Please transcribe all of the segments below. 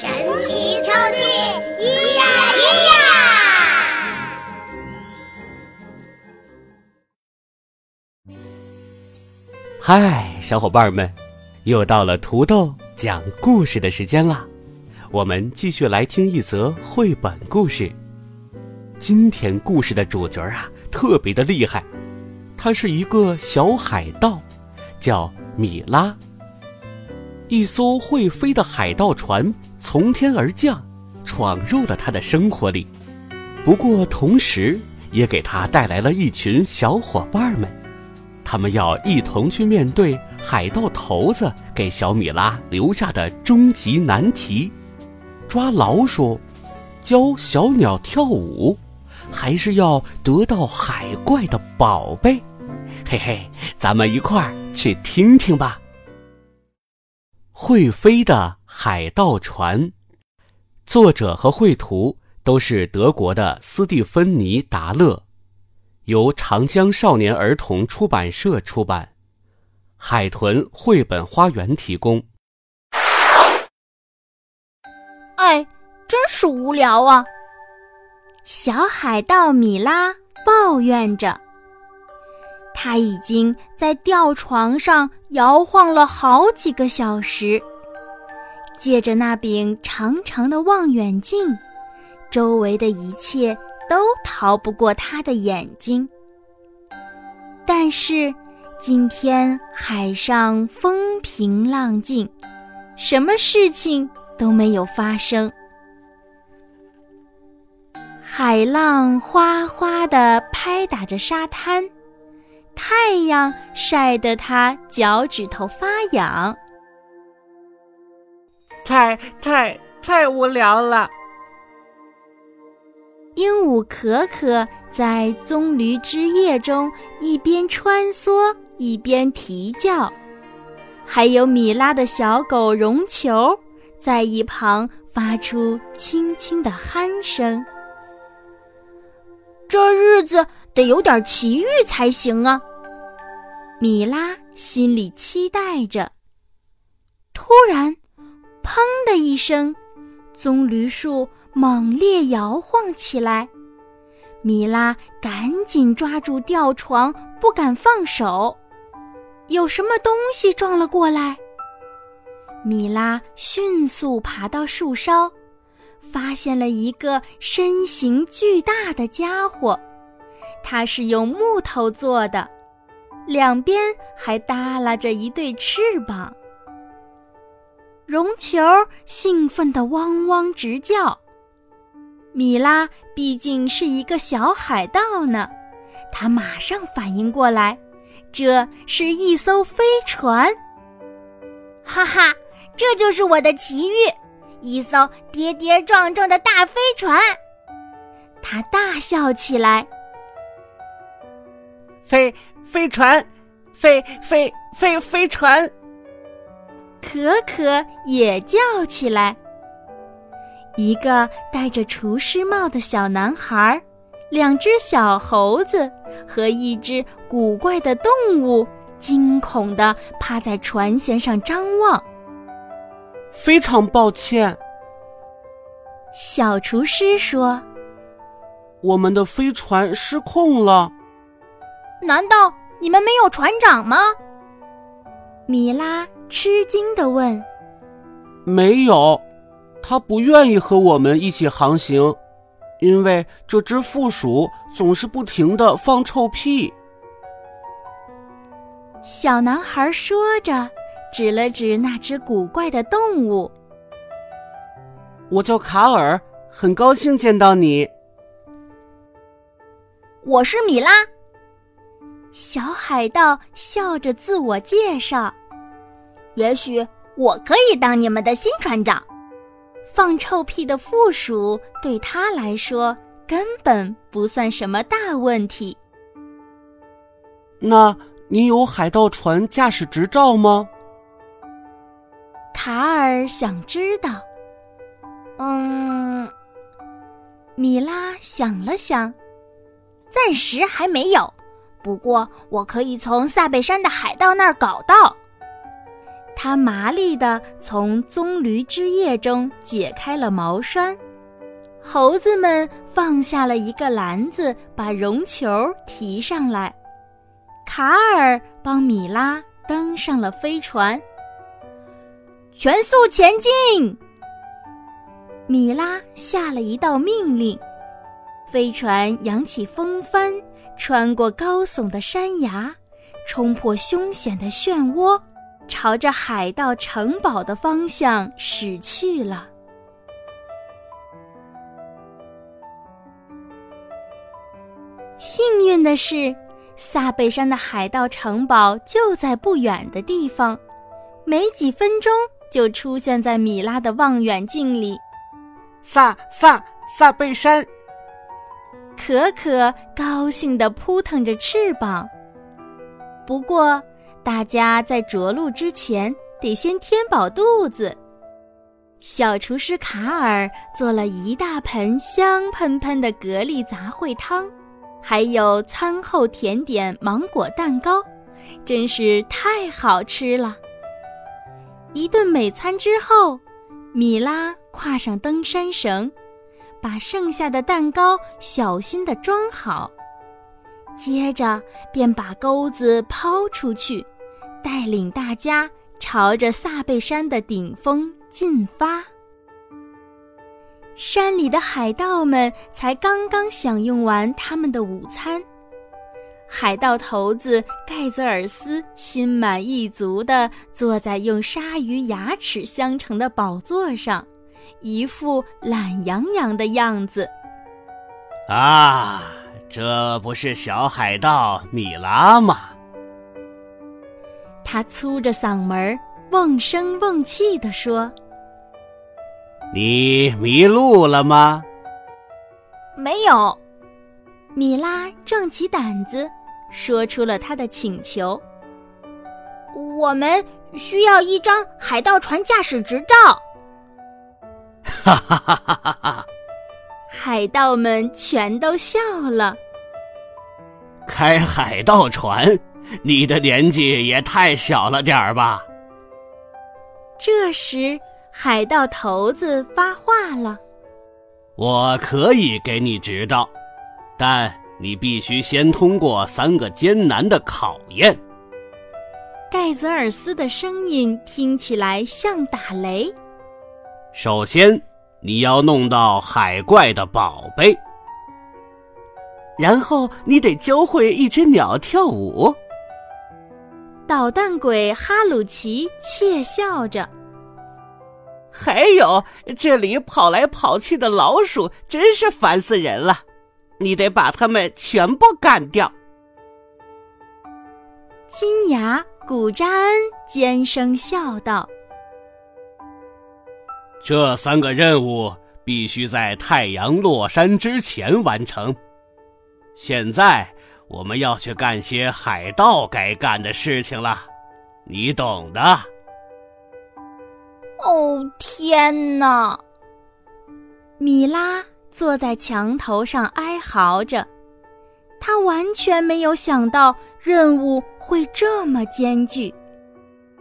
神奇抽屉，咿呀咿呀！嗨，小伙伴们，又到了土豆讲故事的时间啦！我们继续来听一则绘本故事。今天故事的主角啊，特别的厉害，他是一个小海盗，叫米拉。一艘会飞的海盗船从天而降，闯入了他的生活里。不过，同时也给他带来了一群小伙伴们，他们要一同去面对海盗头子给小米拉留下的终极难题。抓老鼠，教小鸟跳舞，还是要得到海怪的宝贝？嘿嘿，咱们一块儿去听听吧。会飞的海盗船，作者和绘图都是德国的斯蒂芬妮·达勒，由长江少年儿童出版社出版，海豚绘本花园提供。哎，真是无聊啊！小海盗米拉抱怨着。他已经在吊床上摇晃了好几个小时，借着那柄长长的望远镜，周围的一切都逃不过他的眼睛。但是，今天海上风平浪静，什么事情？都没有发生。海浪哗哗地拍打着沙滩，太阳晒得他脚趾头发痒。太太太无聊了。鹦鹉可可在棕榈枝叶中一边穿梭一边啼叫，还有米拉的小狗绒球。在一旁发出轻轻的鼾声。这日子得有点奇遇才行啊！米拉心里期待着。突然，砰的一声，棕榈树猛烈摇晃起来。米拉赶紧抓住吊床，不敢放手。有什么东西撞了过来？米拉迅速爬到树梢，发现了一个身形巨大的家伙。它是用木头做的，两边还耷拉着一对翅膀。绒球兴奋地汪汪直叫。米拉毕竟是一个小海盗呢，他马上反应过来，这是一艘飞船。哈哈！这就是我的奇遇，一艘跌跌撞撞的大飞船。他大笑起来。飞飞船，飞飞飞飞船。可可也叫起来。一个戴着厨师帽的小男孩，两只小猴子和一只古怪的动物，惊恐地趴在船舷上张望。非常抱歉，小厨师说：“我们的飞船失控了。难道你们没有船长吗？”米拉吃惊的问。“没有，他不愿意和我们一起航行，因为这只负鼠总是不停的放臭屁。”小男孩说着。指了指那只古怪的动物。我叫卡尔，很高兴见到你。我是米拉。小海盗笑着自我介绍。也许我可以当你们的新船长。放臭屁的负鼠对他来说根本不算什么大问题。那你有海盗船驾驶执照吗？卡尔想知道。嗯，米拉想了想，暂时还没有。不过我可以从萨贝山的海盗那儿搞到。他麻利地从棕榈枝叶中解开了毛栓，猴子们放下了一个篮子，把绒球提上来。卡尔帮米拉登上了飞船，全速前进！米拉下了一道命令，飞船扬起风帆，穿过高耸的山崖，冲破凶险的漩涡。朝着海盗城堡的方向驶去了。幸运的是，萨贝山的海盗城堡就在不远的地方，没几分钟就出现在米拉的望远镜里。萨萨萨贝山，可可高兴地扑腾着翅膀。不过。大家在着陆之前得先填饱肚子。小厨师卡尔做了一大盆香喷喷的蛤蜊杂烩汤，还有餐后甜点芒果蛋糕，真是太好吃了。一顿美餐之后，米拉跨上登山绳，把剩下的蛋糕小心地装好，接着便把钩子抛出去。带领大家朝着萨贝山的顶峰进发。山里的海盗们才刚刚享用完他们的午餐，海盗头子盖泽尔斯心满意足地坐在用鲨鱼牙齿镶成的宝座上，一副懒洋洋的样子。啊，这不是小海盗米拉吗？他粗着嗓门，瓮声瓮气地说：“你迷路了吗？”“没有。”米拉壮起胆子，说出了他的请求：“我们需要一张海盗船驾驶执照。”哈哈哈哈哈！海盗们全都笑了。开海盗船？你的年纪也太小了点儿吧！这时，海盗头子发话了：“我可以给你执照，但你必须先通过三个艰难的考验。”盖泽尔斯的声音听起来像打雷。首先，你要弄到海怪的宝贝，然后你得教会一只鸟跳舞。捣蛋鬼哈鲁奇窃笑着，还有这里跑来跑去的老鼠，真是烦死人了！你得把它们全部干掉。金牙古扎恩尖声笑道：“这三个任务必须在太阳落山之前完成。现在。”我们要去干些海盗该干的事情了，你懂的。哦天哪！米拉坐在墙头上哀嚎着，他完全没有想到任务会这么艰巨。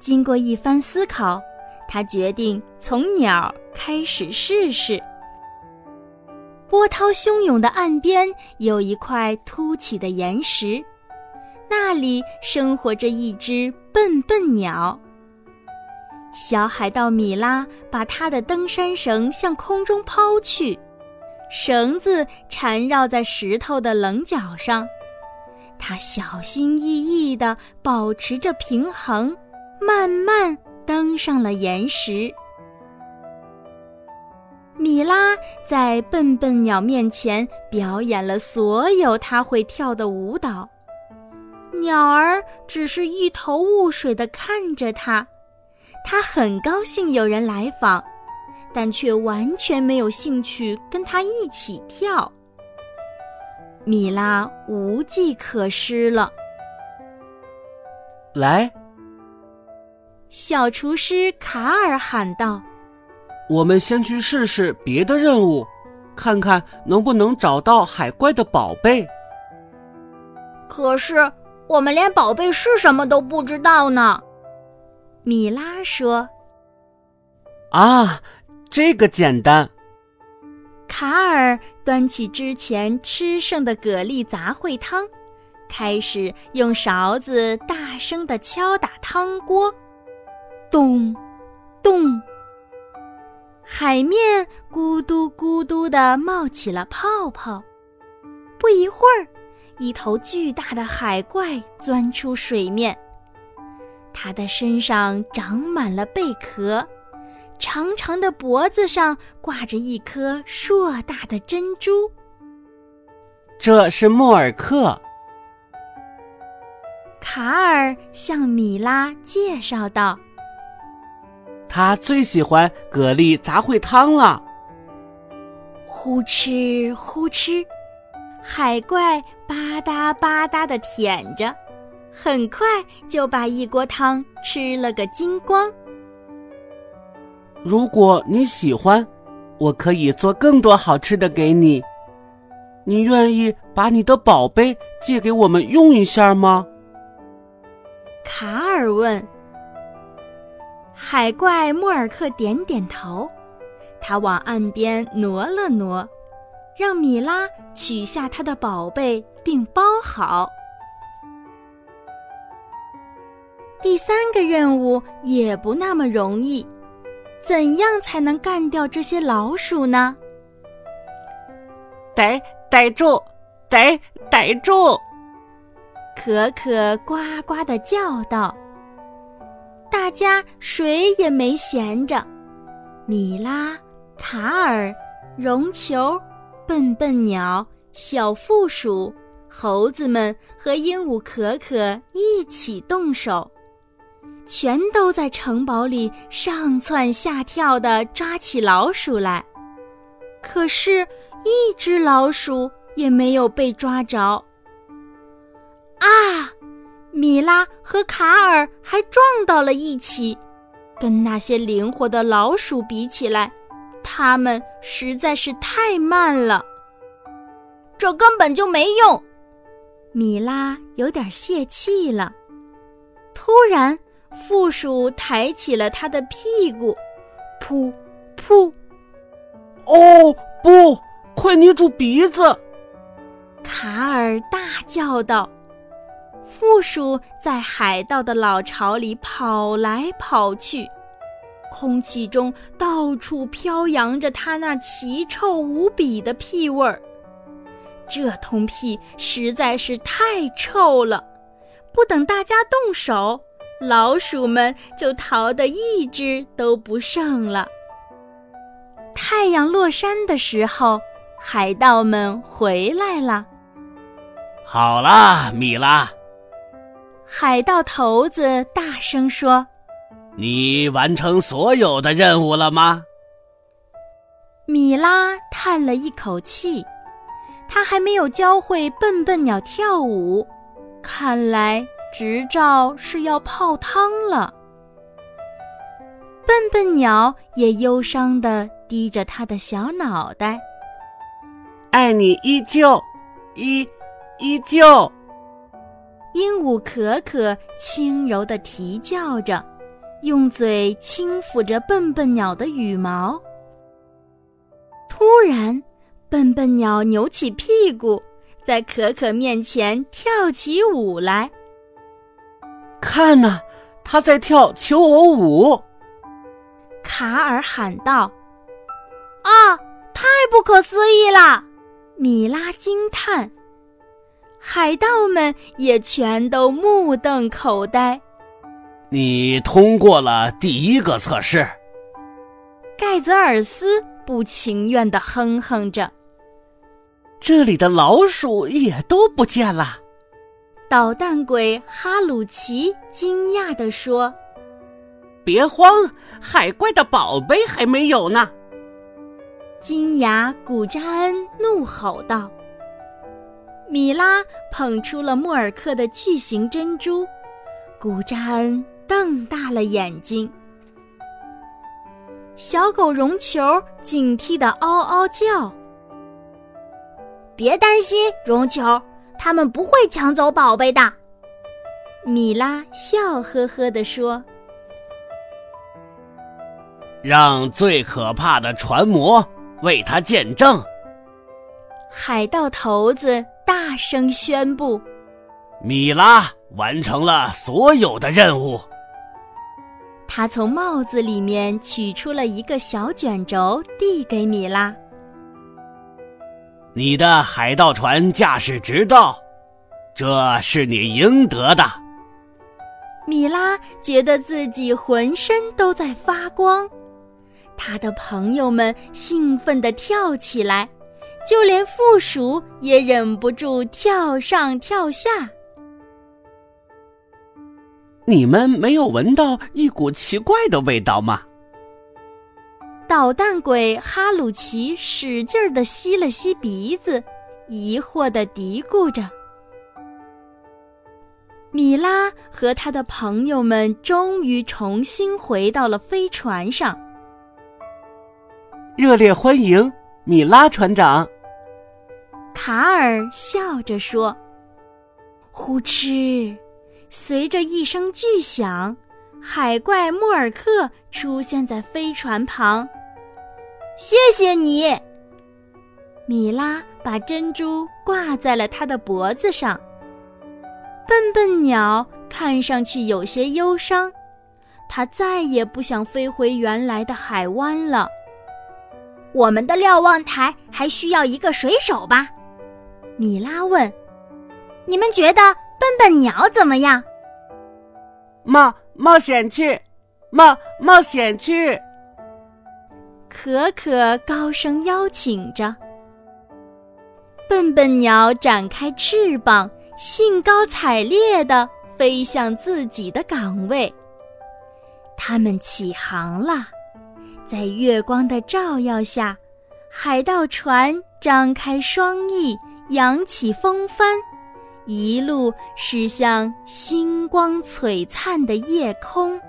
经过一番思考，他决定从鸟开始试试。波涛汹涌的岸边有一块凸起的岩石，那里生活着一只笨笨鸟。小海盗米拉把他的登山绳向空中抛去，绳子缠绕在石头的棱角上，他小心翼翼地保持着平衡，慢慢登上了岩石。米拉在笨笨鸟面前表演了所有他会跳的舞蹈，鸟儿只是一头雾水地看着他。他很高兴有人来访，但却完全没有兴趣跟他一起跳。米拉无计可施了。来，小厨师卡尔喊道：“我们先去试试别的任务，看看能不能找到海怪的宝贝。”可是我们连宝贝是什么都不知道呢。米拉说：“啊，这个简单。”卡尔端起之前吃剩的蛤蜊杂烩汤，开始用勺子大声地敲打汤锅，咚，咚。海面咕嘟咕嘟地冒起了泡泡。不一会儿，一头巨大的海怪钻出水面，它的身上长满了贝壳。长长的脖子上挂着一颗硕大的珍珠。这是莫尔克。卡尔向米拉介绍道：“他最喜欢蛤蜊杂烩汤了。”呼哧呼哧，海怪吧嗒吧嗒的舔着，很快就把一锅汤吃了个精光。如果你喜欢，我可以做更多好吃的给你。你愿意把你的宝贝借给我们用一下吗？卡尔问。海怪莫尔克点点头，他往岸边挪了挪，让米拉取下他的宝贝并包好。第三个任务也不那么容易。怎样才能干掉这些老鼠呢？逮逮住，逮逮住！可可呱呱的叫道。大家谁也没闲着，米拉、卡尔、绒球、笨笨鸟、小负鼠、猴子们和鹦鹉可可一起动手。全都在城堡里上蹿下跳地抓起老鼠来，可是，一只老鼠也没有被抓着。啊！米拉和卡尔还撞到了一起，跟那些灵活的老鼠比起来，他们实在是太慢了。这根本就没用。米拉有点泄气了。突然。负鼠抬起了他的屁股，噗，噗！哦不，快捏住鼻子！卡尔大叫道。负鼠在海盗的老巢里跑来跑去，空气中到处飘扬着它那奇臭无比的屁味儿。这通屁实在是太臭了，不等大家动手。老鼠们就逃得一只都不剩了。太阳落山的时候，海盗们回来了。好啦，米拉，海盗头子大声说：“你完成所有的任务了吗？”米拉叹了一口气，他还没有教会笨笨鸟跳舞，看来。执照是要泡汤了。笨笨鸟也忧伤地低着它的小脑袋。爱你依旧，依依旧。鹦鹉可可轻柔地啼叫着，用嘴轻抚着笨笨鸟的羽毛。突然，笨笨鸟扭起屁股，在可可面前跳起舞来。看呐，它在跳求偶舞。卡尔喊道：“啊，太不可思议了！”米拉惊叹。海盗们也全都目瞪口呆。你通过了第一个测试。盖泽尔斯不情愿地哼哼着。这里的老鼠也都不见了。捣蛋鬼哈鲁奇惊讶地说：“别慌，海怪的宝贝还没有呢，金牙古扎恩怒吼道。米拉捧出了莫尔克的巨型珍珠，古扎恩瞪大了眼睛。小狗绒球警惕的嗷嗷叫。别担心，绒球，他们不会抢走宝贝的。米拉笑呵呵地说：“让最可怕的船魔为他见证。”海盗头子大声宣布：“米拉完成了所有的任务。”他从帽子里面取出了一个小卷轴，递给米拉：“你的海盗船驾驶执照，这是你应得的。”米拉觉得自己浑身都在发光，他的朋友们兴奋地跳起来，就连负鼠也忍不住跳上跳下。你们没有闻到一股奇怪的味道吗？捣蛋鬼哈鲁奇使劲儿地吸了吸鼻子，疑惑的嘀咕着。米拉和他的朋友们终于重新回到了飞船上。热烈欢迎米拉船长！卡尔笑着说：“呼哧！”随着一声巨响，海怪莫尔克出现在飞船旁。谢谢你，米拉把珍珠挂在了他的脖子上。笨笨鸟看上去有些忧伤，它再也不想飞回原来的海湾了。我们的瞭望台还需要一个水手吧？米拉问。你们觉得？笨笨鸟怎么样？冒冒险去，冒冒险去！可可高声邀请着。笨笨鸟展开翅膀，兴高采烈地飞向自己的岗位。他们起航了，在月光的照耀下，海盗船张开双翼，扬起风帆。一路驶向星光璀璨的夜空。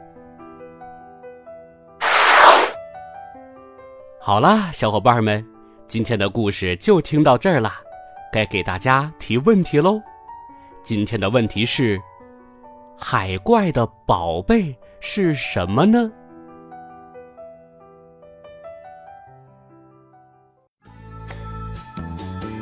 好啦，小伙伴们，今天的故事就听到这儿了，该给大家提问题喽。今天的问题是：海怪的宝贝是什么呢？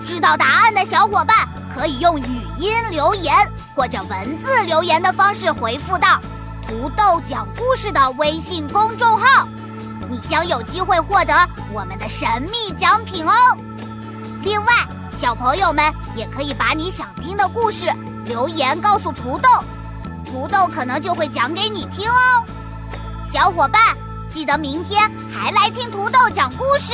知道答案的小伙伴可以用语音留言或者文字留言的方式回复到“土豆讲故事”的微信公众号，你将有机会获得我们的神秘奖品哦。另外，小朋友们也可以把你想听的故事留言告诉土豆，土豆可能就会讲给你听哦。小伙伴，记得明天还来听土豆讲故事。